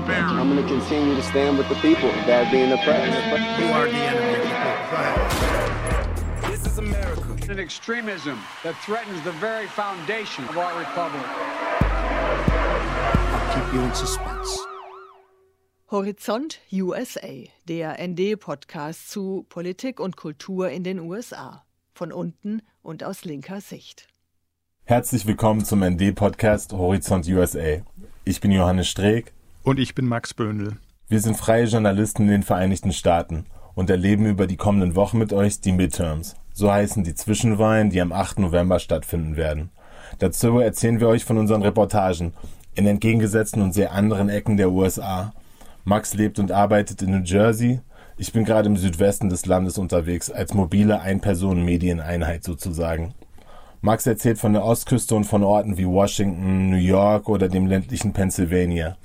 people. I'm going to continue to stand with the people that are being oppressed. Who are the enemy. This is America. An extremism that threatens the very foundation of our republic. I'll keep you in suspense. Horizont USA, der ND-Podcast zu Politik und Kultur in den USA. Von unten und aus linker Sicht. Herzlich willkommen zum ND-Podcast Horizont USA. Ich bin Johannes Streeck. Und ich bin Max Böhnl. Wir sind freie Journalisten in den Vereinigten Staaten und erleben über die kommenden Wochen mit euch die Midterms. So heißen die Zwischenwahlen, die am 8. November stattfinden werden. Dazu erzählen wir euch von unseren Reportagen in entgegengesetzten und sehr anderen Ecken der USA. Max lebt und arbeitet in New Jersey. Ich bin gerade im Südwesten des Landes unterwegs, als mobile Ein-Personen-Medieneinheit sozusagen. Max erzählt von der Ostküste und von Orten wie Washington, New York oder dem ländlichen Pennsylvania.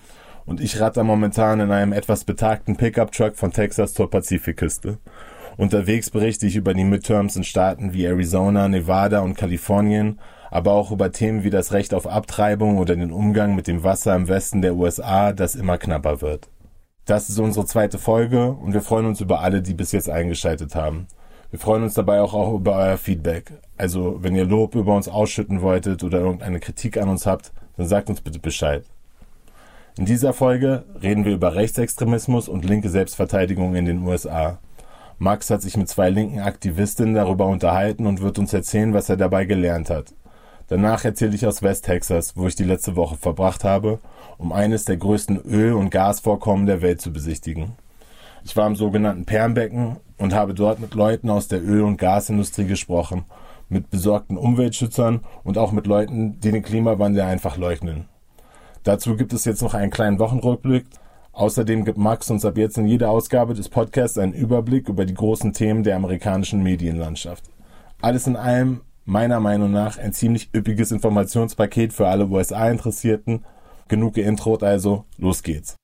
Und ich ratter momentan in einem etwas betagten Pickup-Truck von Texas zur Pazifikküste. Unterwegs berichte ich über die Midterms in Staaten wie Arizona, Nevada und Kalifornien, aber auch über Themen wie das Recht auf Abtreibung oder den Umgang mit dem Wasser im Westen der USA, das immer knapper wird. Das ist unsere zweite Folge und wir freuen uns über alle, die bis jetzt eingeschaltet haben. Wir freuen uns dabei auch, auch über euer Feedback. Also, wenn ihr Lob über uns ausschütten wolltet oder irgendeine Kritik an uns habt, dann sagt uns bitte Bescheid. In dieser Folge reden wir über Rechtsextremismus und linke Selbstverteidigung in den USA. Max hat sich mit zwei linken Aktivistinnen darüber unterhalten und wird uns erzählen, was er dabei gelernt hat. Danach erzähle ich aus West Texas, wo ich die letzte Woche verbracht habe, um eines der größten Öl- und Gasvorkommen der Welt zu besichtigen. Ich war im sogenannten Permbecken und habe dort mit Leuten aus der Öl- und Gasindustrie gesprochen, mit besorgten Umweltschützern und auch mit Leuten, die den Klimawandel einfach leugnen. Dazu gibt es jetzt noch einen kleinen Wochenrückblick. Außerdem gibt Max uns ab jetzt in jeder Ausgabe des Podcasts einen Überblick über die großen Themen der amerikanischen Medienlandschaft. Alles in allem meiner Meinung nach ein ziemlich üppiges Informationspaket für alle USA-Interessierten. Genug geintrot also, los geht's.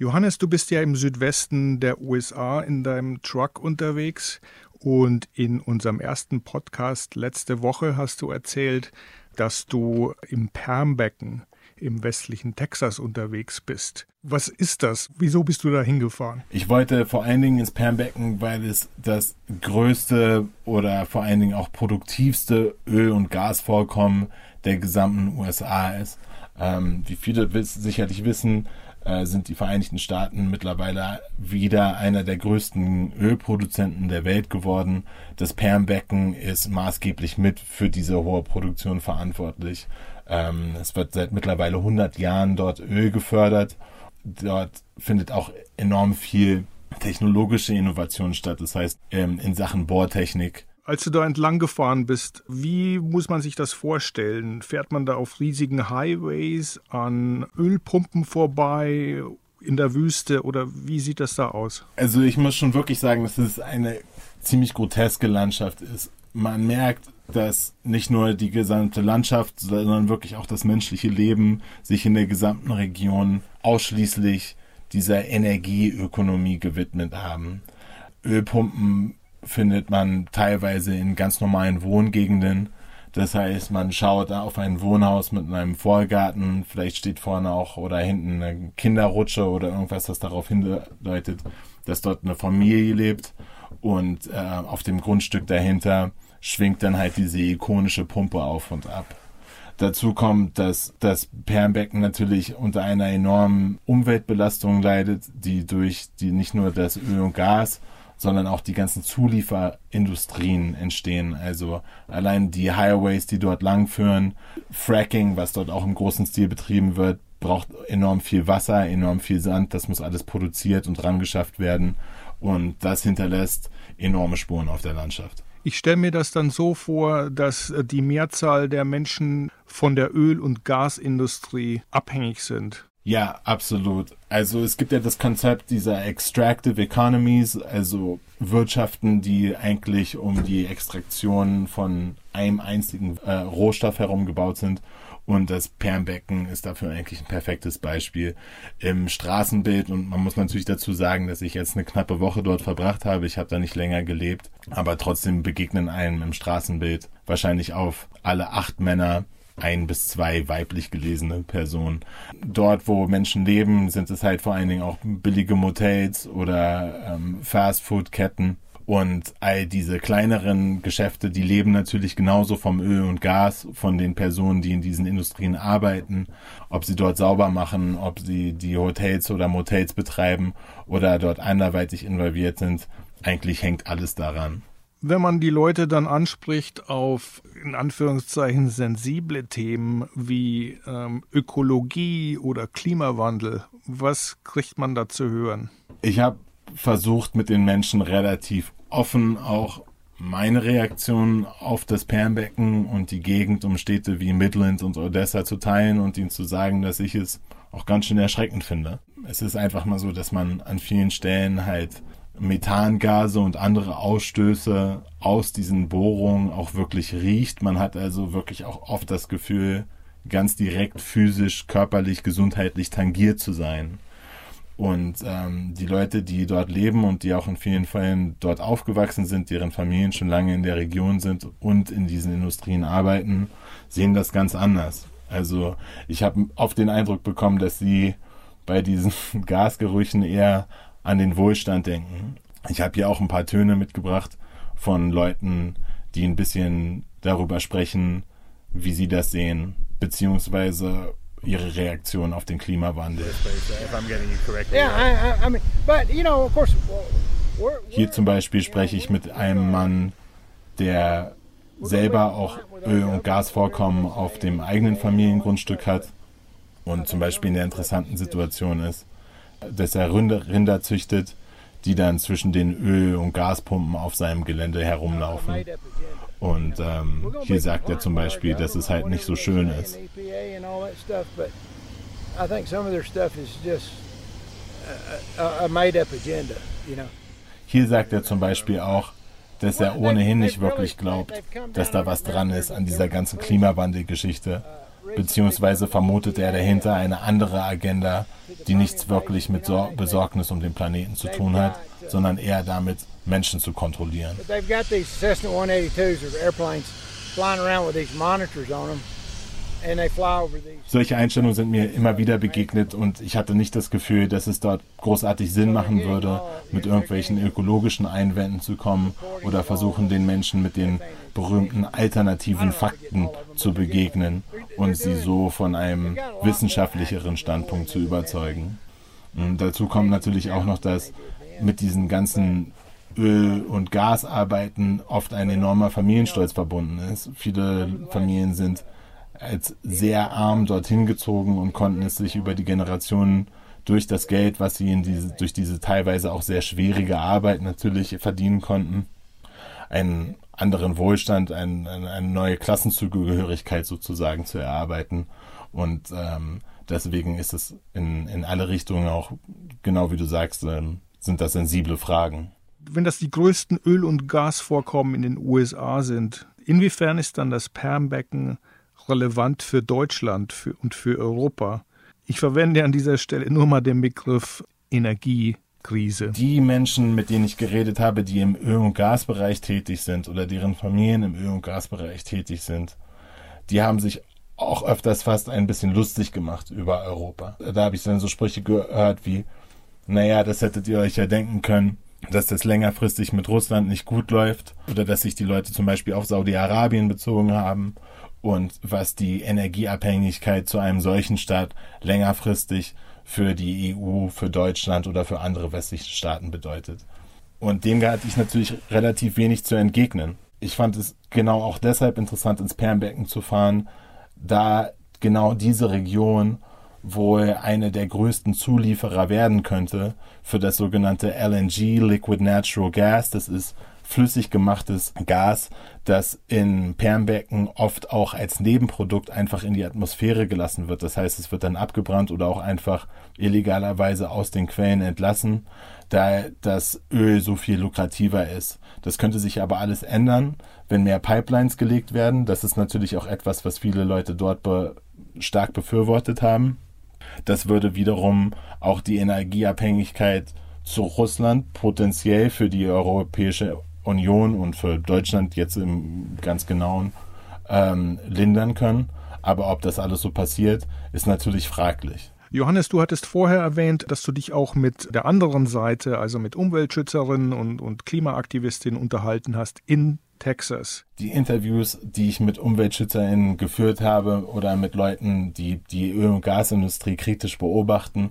Johannes, du bist ja im Südwesten der USA in deinem Truck unterwegs und in unserem ersten Podcast letzte Woche hast du erzählt, dass du im Permbecken im westlichen Texas unterwegs bist. Was ist das? Wieso bist du da hingefahren? Ich wollte vor allen Dingen ins Permbecken, weil es das größte oder vor allen Dingen auch produktivste Öl- und Gasvorkommen der gesamten USA ist. Ähm, wie viele sicherlich wissen, äh, sind die Vereinigten Staaten mittlerweile wieder einer der größten Ölproduzenten der Welt geworden. Das Permbecken ist maßgeblich mit für diese hohe Produktion verantwortlich. Ähm, es wird seit mittlerweile 100 Jahren dort Öl gefördert. Dort findet auch enorm viel technologische Innovation statt. Das heißt, ähm, in Sachen Bohrtechnik. Als du da entlang gefahren bist, wie muss man sich das vorstellen? Fährt man da auf riesigen Highways an Ölpumpen vorbei in der Wüste oder wie sieht das da aus? Also ich muss schon wirklich sagen, dass es eine ziemlich groteske Landschaft ist. Man merkt, dass nicht nur die gesamte Landschaft, sondern wirklich auch das menschliche Leben sich in der gesamten Region ausschließlich dieser Energieökonomie gewidmet haben. Ölpumpen findet man teilweise in ganz normalen Wohngegenden. Das heißt, man schaut auf ein Wohnhaus mit einem Vorgarten, vielleicht steht vorne auch oder hinten eine Kinderrutsche oder irgendwas, das darauf hindeutet, dass dort eine Familie lebt und äh, auf dem Grundstück dahinter schwingt dann halt diese ikonische Pumpe auf und ab. Dazu kommt, dass das Permbecken natürlich unter einer enormen Umweltbelastung leidet, die durch die nicht nur das Öl und Gas, sondern auch die ganzen Zulieferindustrien entstehen. Also allein die Highways, die dort langführen, Fracking, was dort auch im großen Stil betrieben wird, braucht enorm viel Wasser, enorm viel Sand. Das muss alles produziert und rangeschafft werden. Und das hinterlässt enorme Spuren auf der Landschaft. Ich stelle mir das dann so vor, dass die Mehrzahl der Menschen von der Öl- und Gasindustrie abhängig sind. Ja, absolut. Also es gibt ja das Konzept dieser Extractive Economies, also Wirtschaften, die eigentlich um die Extraktion von einem einzigen äh, Rohstoff herum gebaut sind. Und das Permbecken ist dafür eigentlich ein perfektes Beispiel im Straßenbild. Und man muss natürlich dazu sagen, dass ich jetzt eine knappe Woche dort verbracht habe. Ich habe da nicht länger gelebt. Aber trotzdem begegnen einem im Straßenbild wahrscheinlich auf alle acht Männer ein bis zwei weiblich gelesene Personen. Dort, wo Menschen leben, sind es halt vor allen Dingen auch billige Motels oder ähm, Fastfood-Ketten. Und all diese kleineren Geschäfte, die leben natürlich genauso vom Öl und Gas, von den Personen, die in diesen Industrien arbeiten, ob sie dort sauber machen, ob sie die Hotels oder Motels betreiben oder dort anderweitig involviert sind. Eigentlich hängt alles daran. Wenn man die Leute dann anspricht auf in Anführungszeichen sensible Themen wie ähm, Ökologie oder Klimawandel, was kriegt man da zu hören? Ich habe versucht mit den Menschen relativ offen auch meine Reaktion auf das Permbecken und die Gegend um Städte wie Midland und Odessa zu teilen und ihnen zu sagen, dass ich es auch ganz schön erschreckend finde. Es ist einfach mal so, dass man an vielen Stellen halt Methangase und andere Ausstöße aus diesen Bohrungen auch wirklich riecht. Man hat also wirklich auch oft das Gefühl, ganz direkt physisch, körperlich, gesundheitlich tangiert zu sein. Und ähm, die Leute, die dort leben und die auch in vielen Fällen dort aufgewachsen sind, deren Familien schon lange in der Region sind und in diesen Industrien arbeiten, sehen das ganz anders. Also ich habe oft den Eindruck bekommen, dass sie bei diesen Gasgerüchen eher an den Wohlstand denken. Ich habe hier auch ein paar Töne mitgebracht von Leuten, die ein bisschen darüber sprechen, wie sie das sehen, beziehungsweise ihre Reaktion auf den Klimawandel. Hier zum Beispiel spreche ich mit einem Mann, der selber auch Öl- und Gasvorkommen auf dem eigenen Familiengrundstück hat und zum Beispiel in der interessanten Situation ist, dass er Rinder, züchtet, die dann zwischen den Öl- und Gaspumpen auf seinem Gelände herumlaufen. Und ähm, hier sagt er zum Beispiel, dass es halt nicht so schön ist. Hier sagt er zum Beispiel auch, dass er ohnehin nicht wirklich glaubt, dass da was dran ist an dieser ganzen Klimawandelgeschichte. Beziehungsweise vermutet er dahinter eine andere Agenda, die nichts wirklich mit Sor Besorgnis um den Planeten zu tun hat, sondern eher damit, Menschen zu kontrollieren. Solche Einstellungen sind mir immer wieder begegnet und ich hatte nicht das Gefühl, dass es dort großartig Sinn machen würde, mit irgendwelchen ökologischen Einwänden zu kommen oder versuchen, den Menschen mit den berühmten alternativen Fakten zu begegnen und sie so von einem wissenschaftlicheren Standpunkt zu überzeugen. Und dazu kommt natürlich auch noch, dass mit diesen ganzen Öl- und Gasarbeiten oft ein enormer Familienstolz verbunden ist. Viele Familien sind als sehr arm dorthin gezogen und konnten es sich über die Generationen durch das Geld, was sie diese, durch diese teilweise auch sehr schwierige Arbeit natürlich verdienen konnten, einen anderen Wohlstand, ein, eine, neue Klassenzugehörigkeit sozusagen zu erarbeiten. Und ähm, deswegen ist es in, in alle Richtungen auch, genau wie du sagst, ähm, sind das sensible Fragen. Wenn das die größten Öl- und Gasvorkommen in den USA sind, inwiefern ist dann das Permbecken relevant für Deutschland für, und für Europa? Ich verwende an dieser Stelle nur mal den Begriff Energiekrise. Die Menschen, mit denen ich geredet habe, die im Öl- und Gasbereich tätig sind oder deren Familien im Öl- und Gasbereich tätig sind, die haben sich auch öfters fast ein bisschen lustig gemacht über Europa. Da habe ich dann so Sprüche gehört wie, naja, das hättet ihr euch ja denken können, dass das längerfristig mit Russland nicht gut läuft oder dass sich die Leute zum Beispiel auf Saudi-Arabien bezogen haben und was die Energieabhängigkeit zu einem solchen Staat längerfristig für die EU, für Deutschland oder für andere westliche Staaten bedeutet. Und dem hatte ich natürlich relativ wenig zu entgegnen. Ich fand es genau auch deshalb interessant, ins Permbecken zu fahren, da genau diese Region wohl eine der größten Zulieferer werden könnte für das sogenannte LNG, Liquid Natural Gas. Das ist flüssig gemachtes Gas, das in Permbecken oft auch als Nebenprodukt einfach in die Atmosphäre gelassen wird. Das heißt, es wird dann abgebrannt oder auch einfach illegalerweise aus den Quellen entlassen, da das Öl so viel lukrativer ist. Das könnte sich aber alles ändern, wenn mehr Pipelines gelegt werden. Das ist natürlich auch etwas, was viele Leute dort be stark befürwortet haben. Das würde wiederum auch die Energieabhängigkeit zu Russland potenziell für die Europäische Union und für Deutschland jetzt im ganz genauen ähm, lindern können. Aber ob das alles so passiert, ist natürlich fraglich. Johannes, du hattest vorher erwähnt, dass du dich auch mit der anderen Seite, also mit Umweltschützerinnen und, und Klimaaktivistinnen unterhalten hast in Texas. Die Interviews, die ich mit UmweltschützerInnen geführt habe oder mit Leuten, die die Öl- und Gasindustrie kritisch beobachten,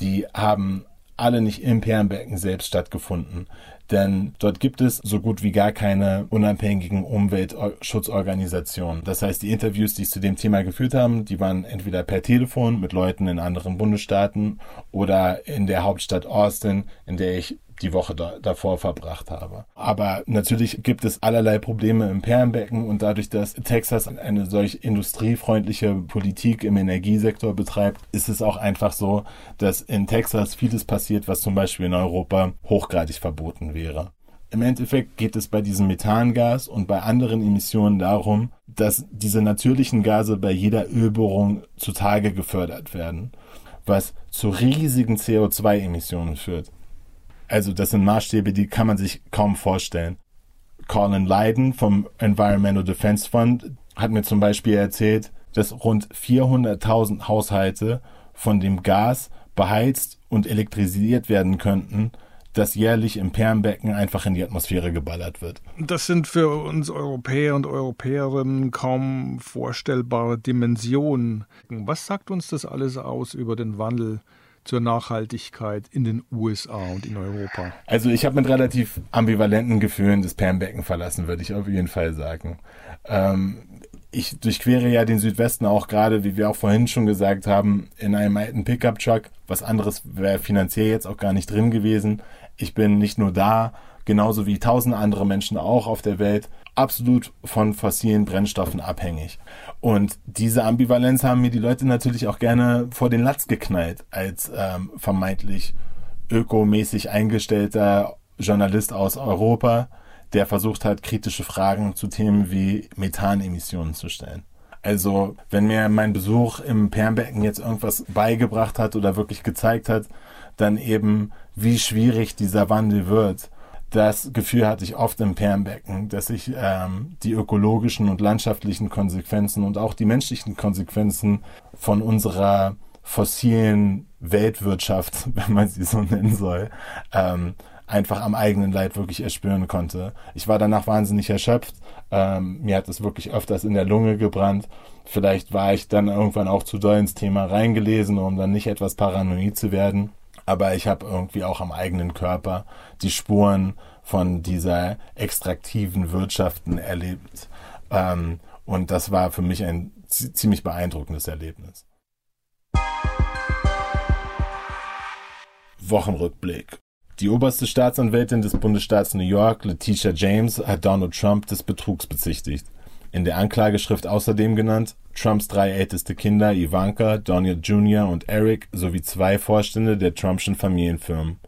die haben alle nicht im Perlenbecken selbst stattgefunden. Denn dort gibt es so gut wie gar keine unabhängigen Umweltschutzorganisationen. Das heißt, die Interviews, die ich zu dem Thema geführt habe, die waren entweder per Telefon mit Leuten in anderen Bundesstaaten oder in der Hauptstadt Austin, in der ich die Woche da, davor verbracht habe. Aber natürlich gibt es allerlei Probleme im Perlenbecken und dadurch, dass Texas eine solch industriefreundliche Politik im Energiesektor betreibt, ist es auch einfach so, dass in Texas vieles passiert, was zum Beispiel in Europa hochgradig verboten wäre. Im Endeffekt geht es bei diesem Methangas und bei anderen Emissionen darum, dass diese natürlichen Gase bei jeder Ölbohrung zutage gefördert werden, was zu riesigen CO2-Emissionen führt. Also das sind Maßstäbe, die kann man sich kaum vorstellen. Colin Leiden vom Environmental Defense Fund hat mir zum Beispiel erzählt, dass rund 400.000 Haushalte von dem Gas beheizt und elektrisiert werden könnten, das jährlich im Perlenbecken einfach in die Atmosphäre geballert wird. Das sind für uns Europäer und Europäerinnen kaum vorstellbare Dimensionen. Was sagt uns das alles aus über den Wandel zur Nachhaltigkeit in den USA und in Europa? Also ich habe mit relativ ambivalenten Gefühlen das Permbecken verlassen, würde ich auf jeden Fall sagen. Ähm, ich durchquere ja den Südwesten auch gerade, wie wir auch vorhin schon gesagt haben, in einem alten Pickup-Truck. Was anderes wäre finanziell jetzt auch gar nicht drin gewesen. Ich bin nicht nur da, genauso wie tausende andere Menschen auch auf der Welt, absolut von fossilen Brennstoffen abhängig. Und diese Ambivalenz haben mir die Leute natürlich auch gerne vor den Latz geknallt, als ähm, vermeintlich ökomäßig eingestellter Journalist aus Europa, der versucht hat, kritische Fragen zu Themen wie Methanemissionen zu stellen. Also, wenn mir mein Besuch im Permbecken jetzt irgendwas beigebracht hat oder wirklich gezeigt hat, dann eben, wie schwierig dieser Wandel wird das Gefühl hatte ich oft im Permbecken, dass ich ähm, die ökologischen und landschaftlichen Konsequenzen und auch die menschlichen Konsequenzen von unserer fossilen Weltwirtschaft, wenn man sie so nennen soll, ähm, einfach am eigenen Leid wirklich erspüren konnte. Ich war danach wahnsinnig erschöpft. Ähm, mir hat es wirklich öfters in der Lunge gebrannt. Vielleicht war ich dann irgendwann auch zu doll ins Thema reingelesen, um dann nicht etwas paranoid zu werden aber ich habe irgendwie auch am eigenen Körper die Spuren von dieser extraktiven Wirtschaften erlebt. Ähm, und das war für mich ein ziemlich beeindruckendes Erlebnis. Wochenrückblick. Die oberste Staatsanwältin des Bundesstaats New York, Letitia James, hat Donald Trump des Betrugs bezichtigt. In der Anklageschrift außerdem genannt Trumps drei älteste Kinder Ivanka, Donald Jr. und Eric sowie zwei Vorstände der Trumpschen Familienfirmen.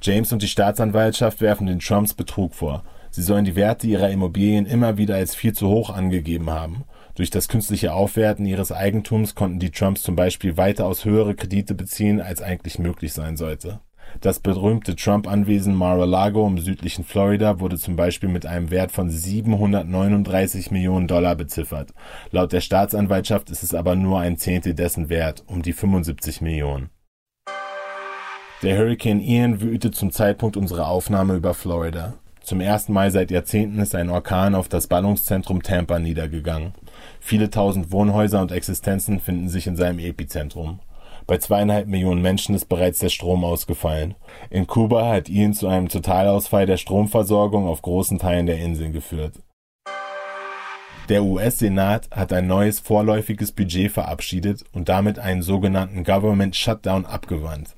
James und die Staatsanwaltschaft werfen den Trumps Betrug vor. Sie sollen die Werte ihrer Immobilien immer wieder als viel zu hoch angegeben haben. Durch das künstliche Aufwerten ihres Eigentums konnten die Trumps zum Beispiel weitaus höhere Kredite beziehen, als eigentlich möglich sein sollte. Das berühmte Trump-Anwesen Mar-a-Lago im südlichen Florida wurde zum Beispiel mit einem Wert von 739 Millionen Dollar beziffert. Laut der Staatsanwaltschaft ist es aber nur ein Zehntel dessen wert, um die 75 Millionen. Der Hurricane Ian wütete zum Zeitpunkt unserer Aufnahme über Florida. Zum ersten Mal seit Jahrzehnten ist ein Orkan auf das Ballungszentrum Tampa niedergegangen. Viele tausend Wohnhäuser und Existenzen finden sich in seinem Epizentrum. Bei zweieinhalb Millionen Menschen ist bereits der Strom ausgefallen. In Kuba hat ihn zu einem Totalausfall der Stromversorgung auf großen Teilen der Inseln geführt. Der US-Senat hat ein neues vorläufiges Budget verabschiedet und damit einen sogenannten Government Shutdown abgewandt.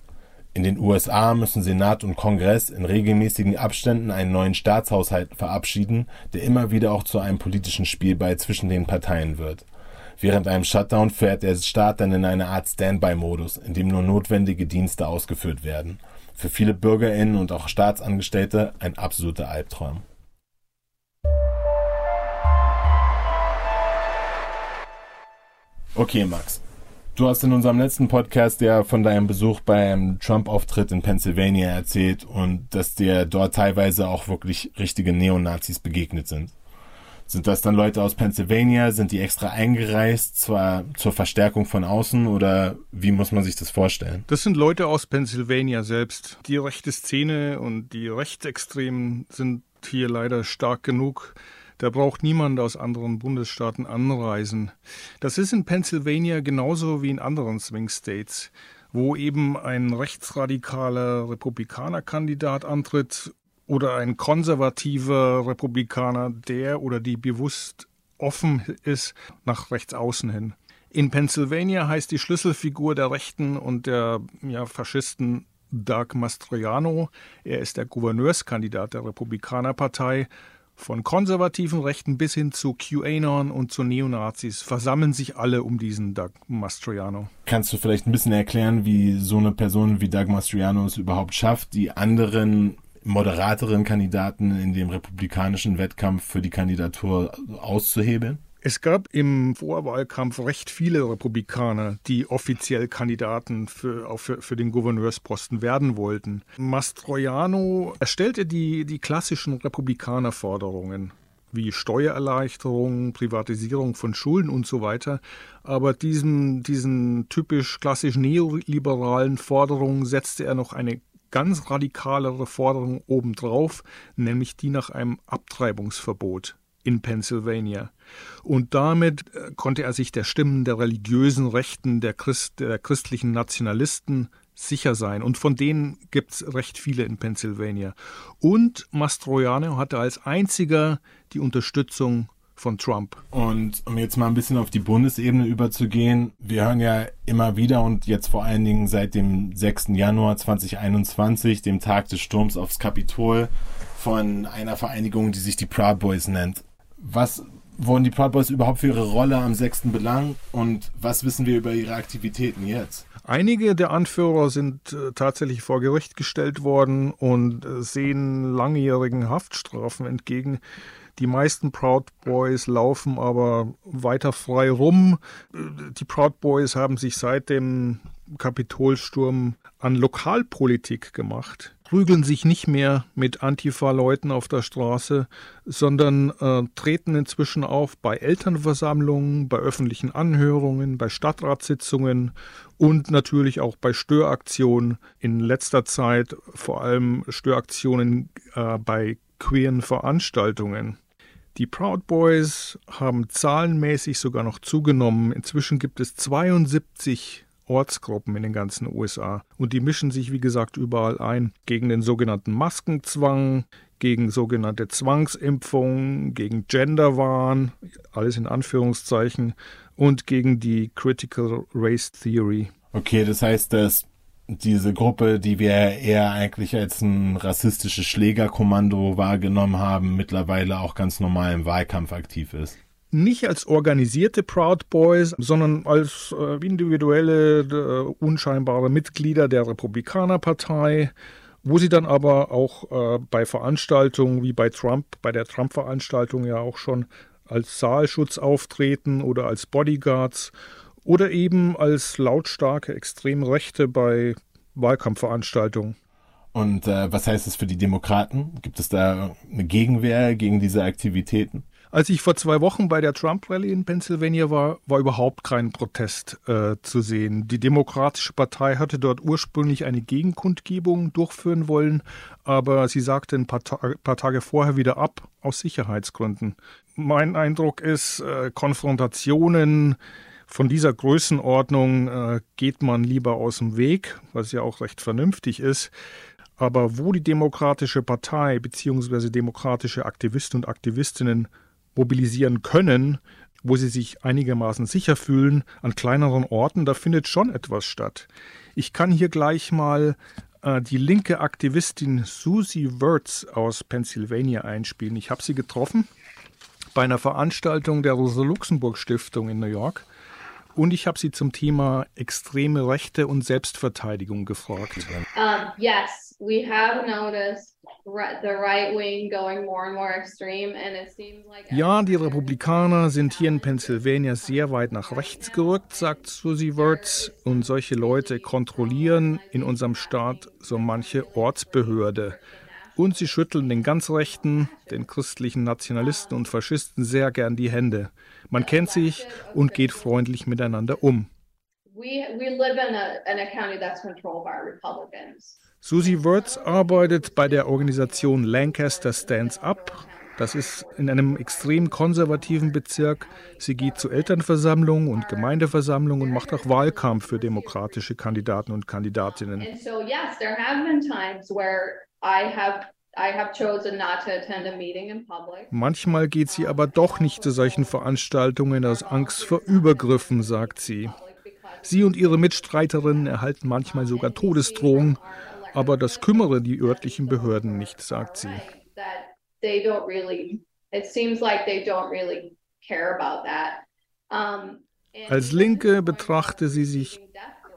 In den USA müssen Senat und Kongress in regelmäßigen Abständen einen neuen Staatshaushalt verabschieden, der immer wieder auch zu einem politischen Spielball zwischen den Parteien wird. Während einem Shutdown fährt der Staat dann in eine Art Standby-Modus, in dem nur notwendige Dienste ausgeführt werden. Für viele BürgerInnen und auch Staatsangestellte ein absoluter Albtraum. Okay, Max. Du hast in unserem letzten Podcast ja von deinem Besuch beim Trump-Auftritt in Pennsylvania erzählt und dass dir dort teilweise auch wirklich richtige Neonazis begegnet sind. Sind das dann Leute aus Pennsylvania? Sind die extra eingereist, zwar zur Verstärkung von außen oder wie muss man sich das vorstellen? Das sind Leute aus Pennsylvania selbst. Die rechte Szene und die Rechtsextremen sind hier leider stark genug. Da braucht niemand aus anderen Bundesstaaten anreisen. Das ist in Pennsylvania genauso wie in anderen Swing States, wo eben ein rechtsradikaler Republikanerkandidat antritt oder ein konservativer Republikaner, der oder die bewusst offen ist nach rechts außen hin. In Pennsylvania heißt die Schlüsselfigur der Rechten und der ja, Faschisten Doug Mastriano. Er ist der Gouverneurskandidat der Republikanerpartei. Von konservativen Rechten bis hin zu QAnon und zu Neonazis versammeln sich alle um diesen Doug Mastriano. Kannst du vielleicht ein bisschen erklären, wie so eine Person wie Doug Mastriano es überhaupt schafft, die anderen moderateren Kandidaten in dem republikanischen Wettkampf für die Kandidatur auszuhebeln? Es gab im Vorwahlkampf recht viele Republikaner, die offiziell Kandidaten für, auch für, für den Gouverneursposten werden wollten. Mastroiano erstellte die, die klassischen Republikanerforderungen wie Steuererleichterung, Privatisierung von Schulden und so weiter. Aber diesen, diesen typisch klassisch neoliberalen Forderungen setzte er noch eine ganz radikalere Forderung obendrauf, nämlich die nach einem Abtreibungsverbot in Pennsylvania. Und damit äh, konnte er sich der Stimmen der religiösen Rechten, der, Christ, der christlichen Nationalisten sicher sein. Und von denen gibt es recht viele in Pennsylvania. Und Mastroianni hatte als einziger die Unterstützung von Trump. Und um jetzt mal ein bisschen auf die Bundesebene überzugehen, wir hören ja immer wieder und jetzt vor allen Dingen seit dem 6. Januar 2021, dem Tag des Sturms aufs Kapitol, von einer Vereinigung, die sich die Proud Boys nennt. Was wurden die Proud Boys überhaupt für ihre Rolle am 6. belangt und was wissen wir über ihre Aktivitäten jetzt? Einige der Anführer sind äh, tatsächlich vor Gericht gestellt worden und äh, sehen langjährigen Haftstrafen entgegen. Die meisten Proud Boys laufen aber weiter frei rum. Die Proud Boys haben sich seit dem Kapitolsturm an Lokalpolitik gemacht, prügeln sich nicht mehr mit Antifa-Leuten auf der Straße, sondern äh, treten inzwischen auf bei Elternversammlungen, bei öffentlichen Anhörungen, bei Stadtratssitzungen und natürlich auch bei Störaktionen. In letzter Zeit vor allem Störaktionen äh, bei queeren Veranstaltungen. Die Proud Boys haben zahlenmäßig sogar noch zugenommen. Inzwischen gibt es 72 Ortsgruppen in den ganzen USA. Und die mischen sich, wie gesagt, überall ein. Gegen den sogenannten Maskenzwang, gegen sogenannte Zwangsimpfungen, gegen Genderwahn, alles in Anführungszeichen, und gegen die Critical Race Theory. Okay, das heißt, dass diese Gruppe, die wir eher eigentlich als ein rassistisches Schlägerkommando wahrgenommen haben, mittlerweile auch ganz normal im Wahlkampf aktiv ist. Nicht als organisierte Proud Boys, sondern als äh, individuelle, äh, unscheinbare Mitglieder der Republikanerpartei, wo sie dann aber auch äh, bei Veranstaltungen wie bei Trump, bei der Trump-Veranstaltung ja auch schon als Saalschutz auftreten oder als Bodyguards oder eben als lautstarke extreme Rechte bei Wahlkampfveranstaltungen. Und äh, was heißt das für die Demokraten? Gibt es da eine Gegenwehr gegen diese Aktivitäten? Als ich vor zwei Wochen bei der Trump-Rallye in Pennsylvania war, war überhaupt kein Protest äh, zu sehen. Die Demokratische Partei hatte dort ursprünglich eine Gegenkundgebung durchführen wollen, aber sie sagte ein paar, Ta paar Tage vorher wieder ab, aus Sicherheitsgründen. Mein Eindruck ist, äh, Konfrontationen, von dieser Größenordnung äh, geht man lieber aus dem Weg, was ja auch recht vernünftig ist. Aber wo die Demokratische Partei bzw. demokratische Aktivisten und Aktivistinnen mobilisieren können, wo sie sich einigermaßen sicher fühlen, an kleineren Orten, da findet schon etwas statt. Ich kann hier gleich mal äh, die linke Aktivistin Susie Wirtz aus Pennsylvania einspielen. Ich habe sie getroffen bei einer Veranstaltung der Rosa Luxemburg Stiftung in New York. Und ich habe sie zum Thema extreme Rechte und Selbstverteidigung gefragt. Um, yes, we have noticed the right wing going more and more extreme and it seems like Ja, die Republikaner sind hier in Pennsylvania sehr weit nach rechts gerückt, sagt Susie Wirtz, und solche Leute kontrollieren in unserem Staat so manche Ortsbehörde. Und sie schütteln den ganz Rechten, den christlichen Nationalisten und Faschisten sehr gern die Hände. Man kennt sich und geht freundlich miteinander um. Susie Wirtz arbeitet bei der Organisation Lancaster Stands Up. Das ist in einem extrem konservativen Bezirk. Sie geht zu Elternversammlungen und Gemeindeversammlungen und macht auch Wahlkampf für demokratische Kandidaten und Kandidatinnen. Manchmal geht sie aber doch nicht zu solchen Veranstaltungen aus Angst vor Übergriffen, sagt sie. Sie und ihre Mitstreiterinnen erhalten manchmal sogar Todesdrohungen, aber das kümmere die örtlichen Behörden nicht, sagt sie. Als Linke betrachte sie sich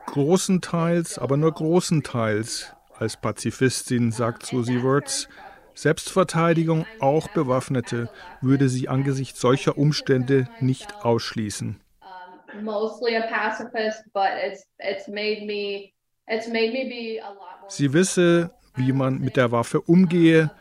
großenteils, aber nur großenteils als Pazifistin, sagt Susie Wirtz. Selbstverteidigung, auch Bewaffnete, würde sie angesichts solcher Umstände nicht ausschließen. Sie wisse, wie man mit der Waffe umgehe.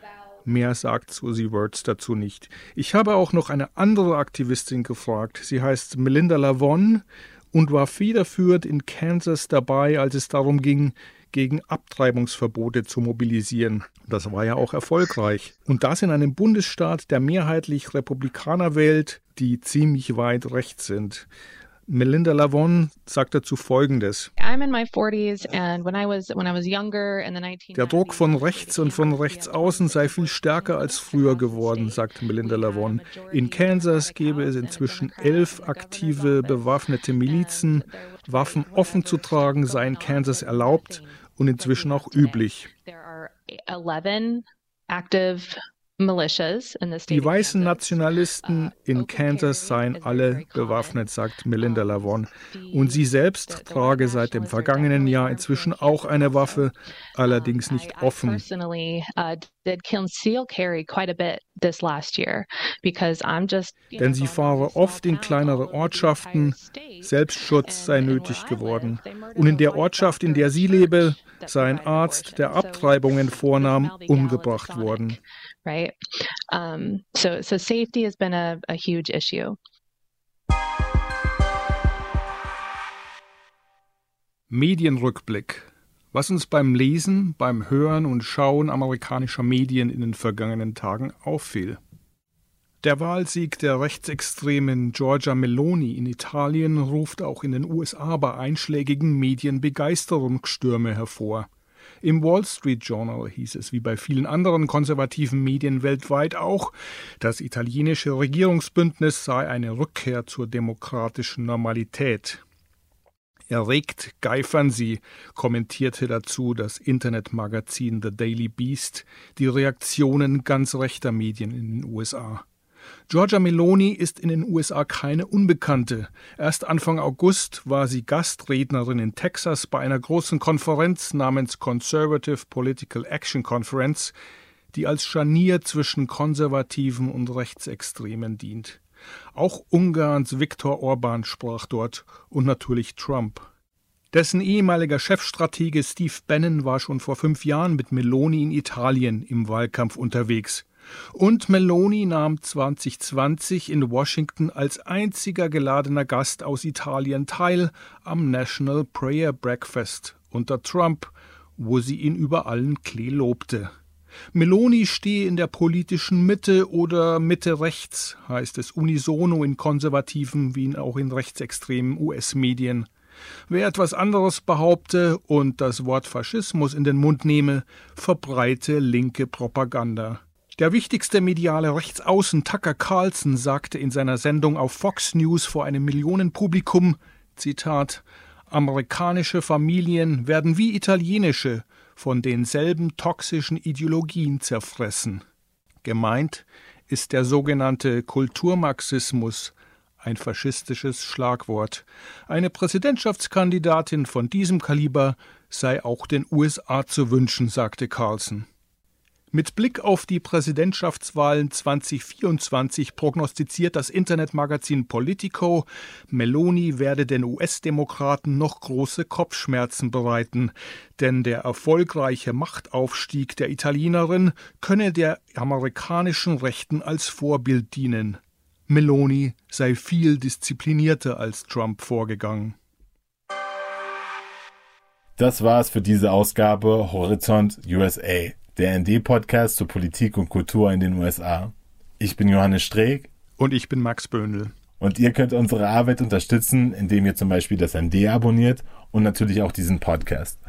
Mehr sagt Susie Words dazu nicht. Ich habe auch noch eine andere Aktivistin gefragt. Sie heißt Melinda Lavon und war federführend in Kansas dabei, als es darum ging, gegen Abtreibungsverbote zu mobilisieren. Das war ja auch erfolgreich. Und das in einem Bundesstaat, der mehrheitlich Republikaner wählt, die ziemlich weit rechts sind. Melinda Lavon sagt dazu Folgendes. Der Druck von rechts und von rechts außen sei viel stärker als früher geworden, sagt Melinda Lavon. In Kansas gäbe es inzwischen elf aktive bewaffnete Milizen. Waffen offen zu tragen sei in Kansas erlaubt und inzwischen auch üblich. Die weißen Nationalisten in Kansas seien alle bewaffnet, sagt Melinda Lavon. Und sie selbst trage seit dem vergangenen Jahr inzwischen auch eine Waffe, allerdings nicht offen. Uh, Denn sie fahre oft in kleinere Ortschaften, Selbstschutz sei nötig geworden. Und in der Ortschaft, in der sie lebe, sei ein Arzt, der Abtreibungen vornahm, umgebracht worden right? Um, so, so safety has been a, a huge issue. Medienrückblick. Was uns beim Lesen, beim Hören und Schauen amerikanischer Medien in den vergangenen Tagen auffiel. Der Wahlsieg der rechtsextremen Giorgia Meloni in Italien ruft auch in den USA bei einschlägigen Medien Begeisterungsstürme hervor. Im Wall Street Journal hieß es, wie bei vielen anderen konservativen Medien weltweit auch, das italienische Regierungsbündnis sei eine Rückkehr zur demokratischen Normalität. Erregt geifern sie, kommentierte dazu das Internetmagazin The Daily Beast die Reaktionen ganz rechter Medien in den USA. Giorgia Meloni ist in den USA keine Unbekannte. Erst Anfang August war sie Gastrednerin in Texas bei einer großen Konferenz namens Conservative Political Action Conference, die als Scharnier zwischen Konservativen und Rechtsextremen dient. Auch Ungarns Viktor Orban sprach dort und natürlich Trump. Dessen ehemaliger Chefstratege Steve Bannon war schon vor fünf Jahren mit Meloni in Italien im Wahlkampf unterwegs. Und Meloni nahm 2020 in Washington als einziger geladener Gast aus Italien teil am National Prayer Breakfast unter Trump, wo sie ihn über allen Klee lobte. Meloni stehe in der politischen Mitte oder Mitte rechts, heißt es unisono in konservativen wie auch in rechtsextremen US-Medien. Wer etwas anderes behaupte und das Wort Faschismus in den Mund nehme, verbreite linke Propaganda. Der wichtigste mediale Rechtsaußen Tucker Carlson sagte in seiner Sendung auf Fox News vor einem Millionenpublikum, Zitat, Amerikanische Familien werden wie italienische von denselben toxischen Ideologien zerfressen. Gemeint ist der sogenannte Kulturmarxismus, ein faschistisches Schlagwort. Eine Präsidentschaftskandidatin von diesem Kaliber sei auch den USA zu wünschen, sagte Carlson. Mit Blick auf die Präsidentschaftswahlen 2024 prognostiziert das Internetmagazin Politico, Meloni werde den US-Demokraten noch große Kopfschmerzen bereiten, denn der erfolgreiche Machtaufstieg der Italienerin könne der amerikanischen Rechten als Vorbild dienen. Meloni sei viel disziplinierter als Trump vorgegangen. Das war's für diese Ausgabe Horizont USA der ND-Podcast zur Politik und Kultur in den USA. Ich bin Johannes Streeck. Und ich bin Max Böhnl. Und ihr könnt unsere Arbeit unterstützen, indem ihr zum Beispiel das ND abonniert und natürlich auch diesen Podcast.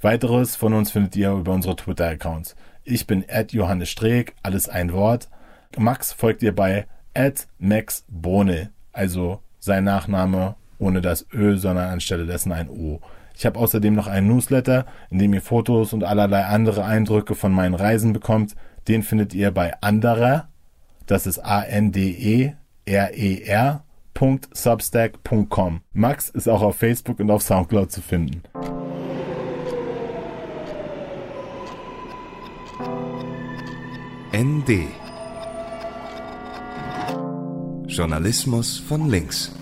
Weiteres von uns findet ihr über unsere Twitter-Accounts. Ich bin at Johannes Streeck, alles ein Wort. Max folgt ihr bei at Max Bohne, also sein Nachname ohne das Ö, sondern anstelle dessen ein O. Ich habe außerdem noch einen Newsletter, in dem ihr Fotos und allerlei andere Eindrücke von meinen Reisen bekommt. Den findet ihr bei anderer, das ist A-N-D-E-R-E-R. Substack.com. Max ist auch auf Facebook und auf Soundcloud zu finden. ND Journalismus von links.